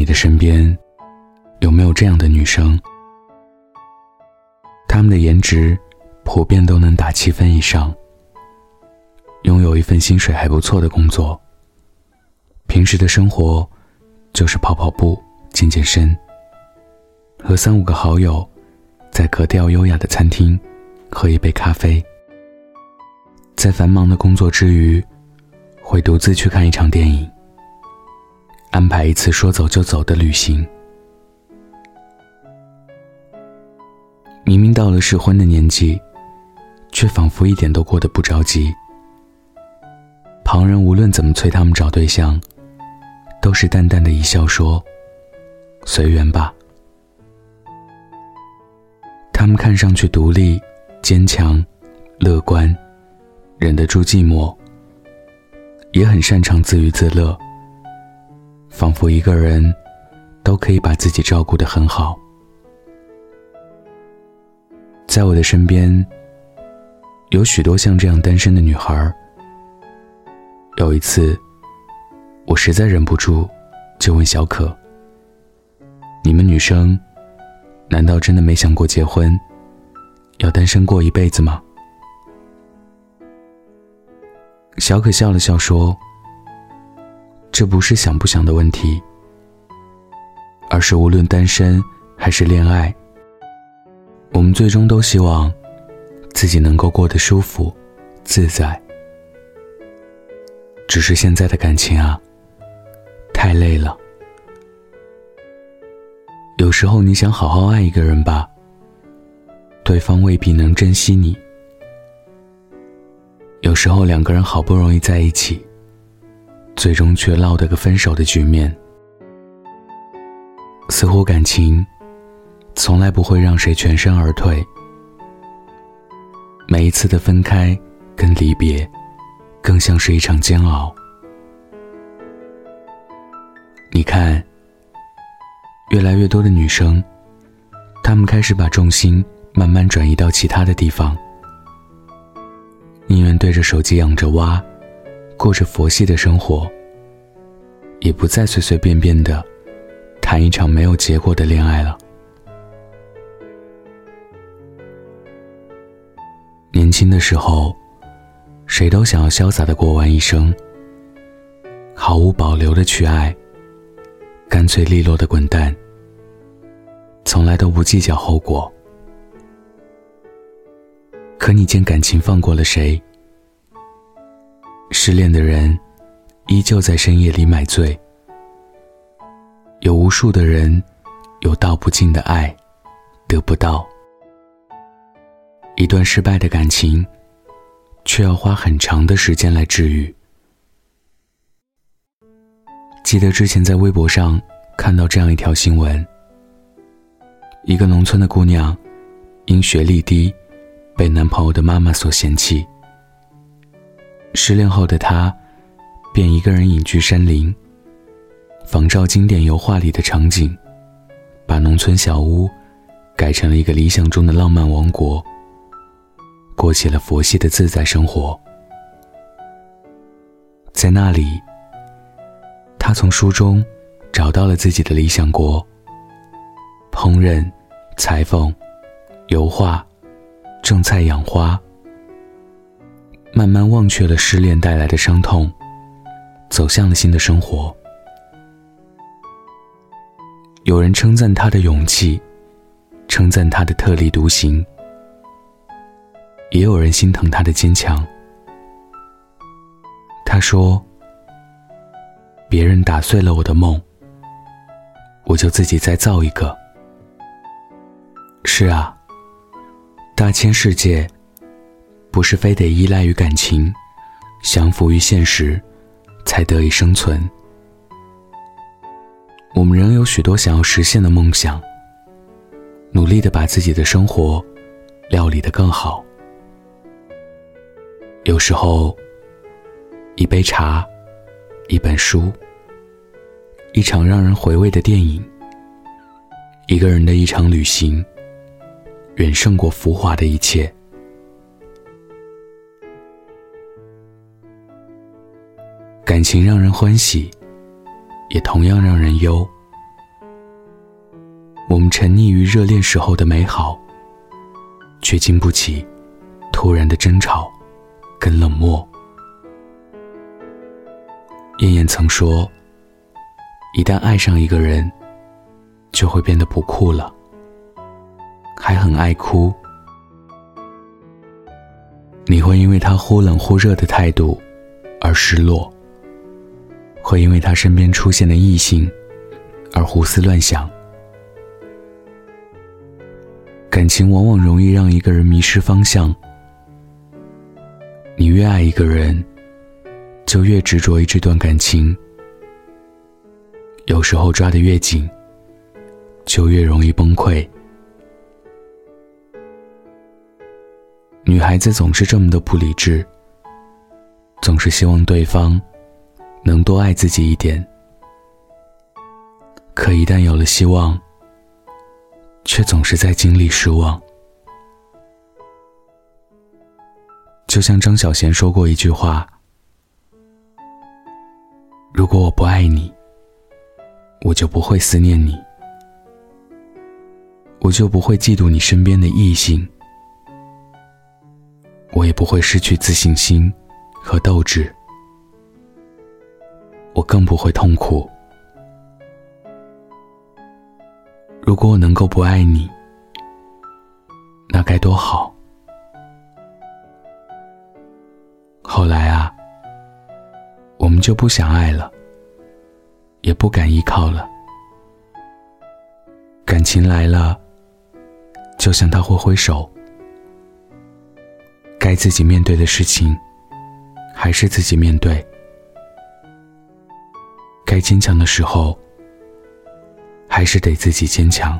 你的身边，有没有这样的女生？她们的颜值普遍都能打七分以上，拥有一份薪水还不错的工作。平时的生活就是跑跑步、健健身，和三五个好友在格调优雅的餐厅喝一杯咖啡。在繁忙的工作之余，会独自去看一场电影。安排一次说走就走的旅行。明明到了适婚的年纪，却仿佛一点都过得不着急。旁人无论怎么催他们找对象，都是淡淡的一笑说：“随缘吧。”他们看上去独立、坚强、乐观，忍得住寂寞，也很擅长自娱自乐。仿佛一个人都可以把自己照顾得很好。在我的身边，有许多像这样单身的女孩。有一次，我实在忍不住，就问小可：“你们女生，难道真的没想过结婚，要单身过一辈子吗？”小可笑了笑说。这不是想不想的问题，而是无论单身还是恋爱，我们最终都希望自己能够过得舒服、自在。只是现在的感情啊，太累了。有时候你想好好爱一个人吧，对方未必能珍惜你。有时候两个人好不容易在一起。最终却落得个分手的局面，似乎感情从来不会让谁全身而退。每一次的分开跟离别，更像是一场煎熬。你看，越来越多的女生，她们开始把重心慢慢转移到其他的地方，宁愿对着手机养着蛙。过着佛系的生活，也不再随随便便的谈一场没有结果的恋爱了。年轻的时候，谁都想要潇洒的过完一生，毫无保留的去爱，干脆利落的滚蛋，从来都不计较后果。可你见感情放过了谁？失恋的人，依旧在深夜里买醉。有无数的人，有道不尽的爱，得不到。一段失败的感情，却要花很长的时间来治愈。记得之前在微博上看到这样一条新闻：一个农村的姑娘，因学历低，被男朋友的妈妈所嫌弃。失恋后的她，便一个人隐居山林，仿照经典油画里的场景，把农村小屋改成了一个理想中的浪漫王国，过起了佛系的自在生活。在那里，他从书中找到了自己的理想国：烹饪、裁缝、油画、种菜、养花。慢慢忘却了失恋带来的伤痛，走向了新的生活。有人称赞他的勇气，称赞他的特立独行，也有人心疼他的坚强。他说：“别人打碎了我的梦，我就自己再造一个。”是啊，大千世界。不是非得依赖于感情，降服于现实，才得以生存。我们仍有许多想要实现的梦想，努力的把自己的生活料理得更好。有时候，一杯茶，一本书，一场让人回味的电影，一个人的一场旅行，远胜过浮华的一切。感情让人欢喜，也同样让人忧。我们沉溺于热恋时候的美好，却经不起突然的争吵跟冷漠。燕燕曾说：“一旦爱上一个人，就会变得不酷了，还很爱哭。你会因为他忽冷忽热的态度而失落，会因为他身边出现的异性而胡思乱想。感情往往容易让一个人迷失方向。你越爱一个人。”就越执着于这段感情，有时候抓得越紧，就越容易崩溃。女孩子总是这么的不理智，总是希望对方能多爱自己一点，可一旦有了希望，却总是在经历失望。就像张小娴说过一句话。如果我不爱你，我就不会思念你，我就不会嫉妒你身边的异性，我也不会失去自信心和斗志，我更不会痛苦。如果我能够不爱你，那该多好。后来啊。我们就不想爱了，也不敢依靠了。感情来了，就向他挥挥手。该自己面对的事情，还是自己面对。该坚强的时候，还是得自己坚强。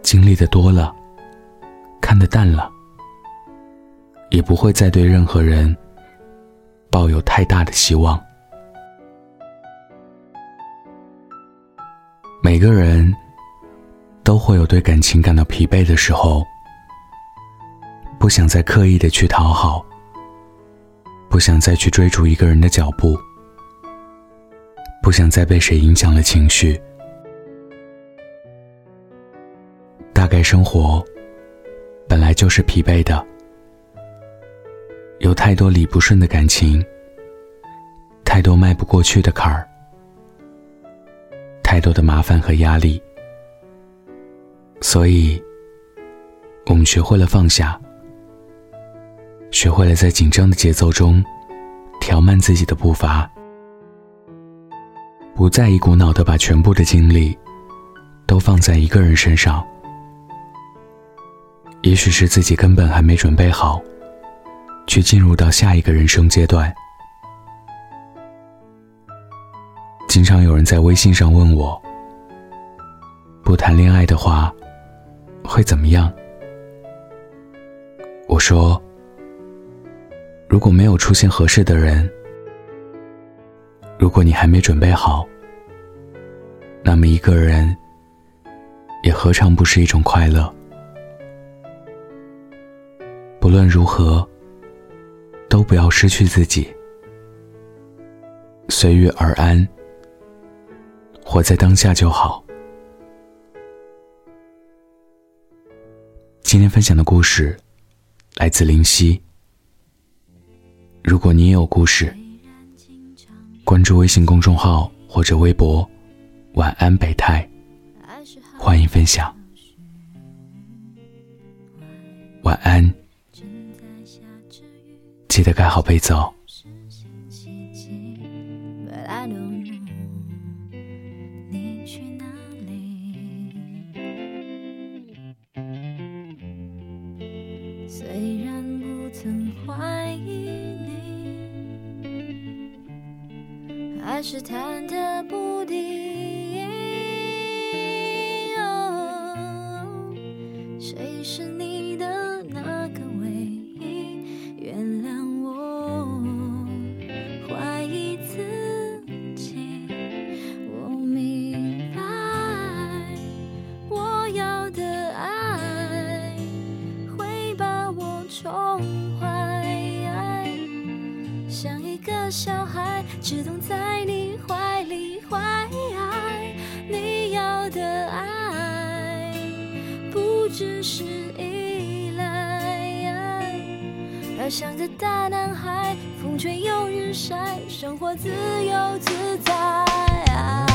经历的多了，看得淡了，也不会再对任何人。抱有太大的希望。每个人都会有对感情感到疲惫的时候，不想再刻意的去讨好，不想再去追逐一个人的脚步，不想再被谁影响了情绪。大概生活本来就是疲惫的。有太多理不顺的感情，太多迈不过去的坎儿，太多的麻烦和压力，所以，我们学会了放下，学会了在紧张的节奏中调慢自己的步伐，不再一股脑的把全部的精力都放在一个人身上。也许是自己根本还没准备好。去进入到下一个人生阶段。经常有人在微信上问我：“不谈恋爱的话，会怎么样？”我说：“如果没有出现合适的人，如果你还没准备好，那么一个人也何尝不是一种快乐？不论如何。”都不要失去自己，随遇而安，活在当下就好。今天分享的故事来自林夕。如果你也有故事，关注微信公众号或者微博“晚安北太”，欢迎分享。晚安。记得盖好被子哦。虽然不曾怀疑还是忐忑不定。他像个大男孩，风吹又日晒，生活自由自在。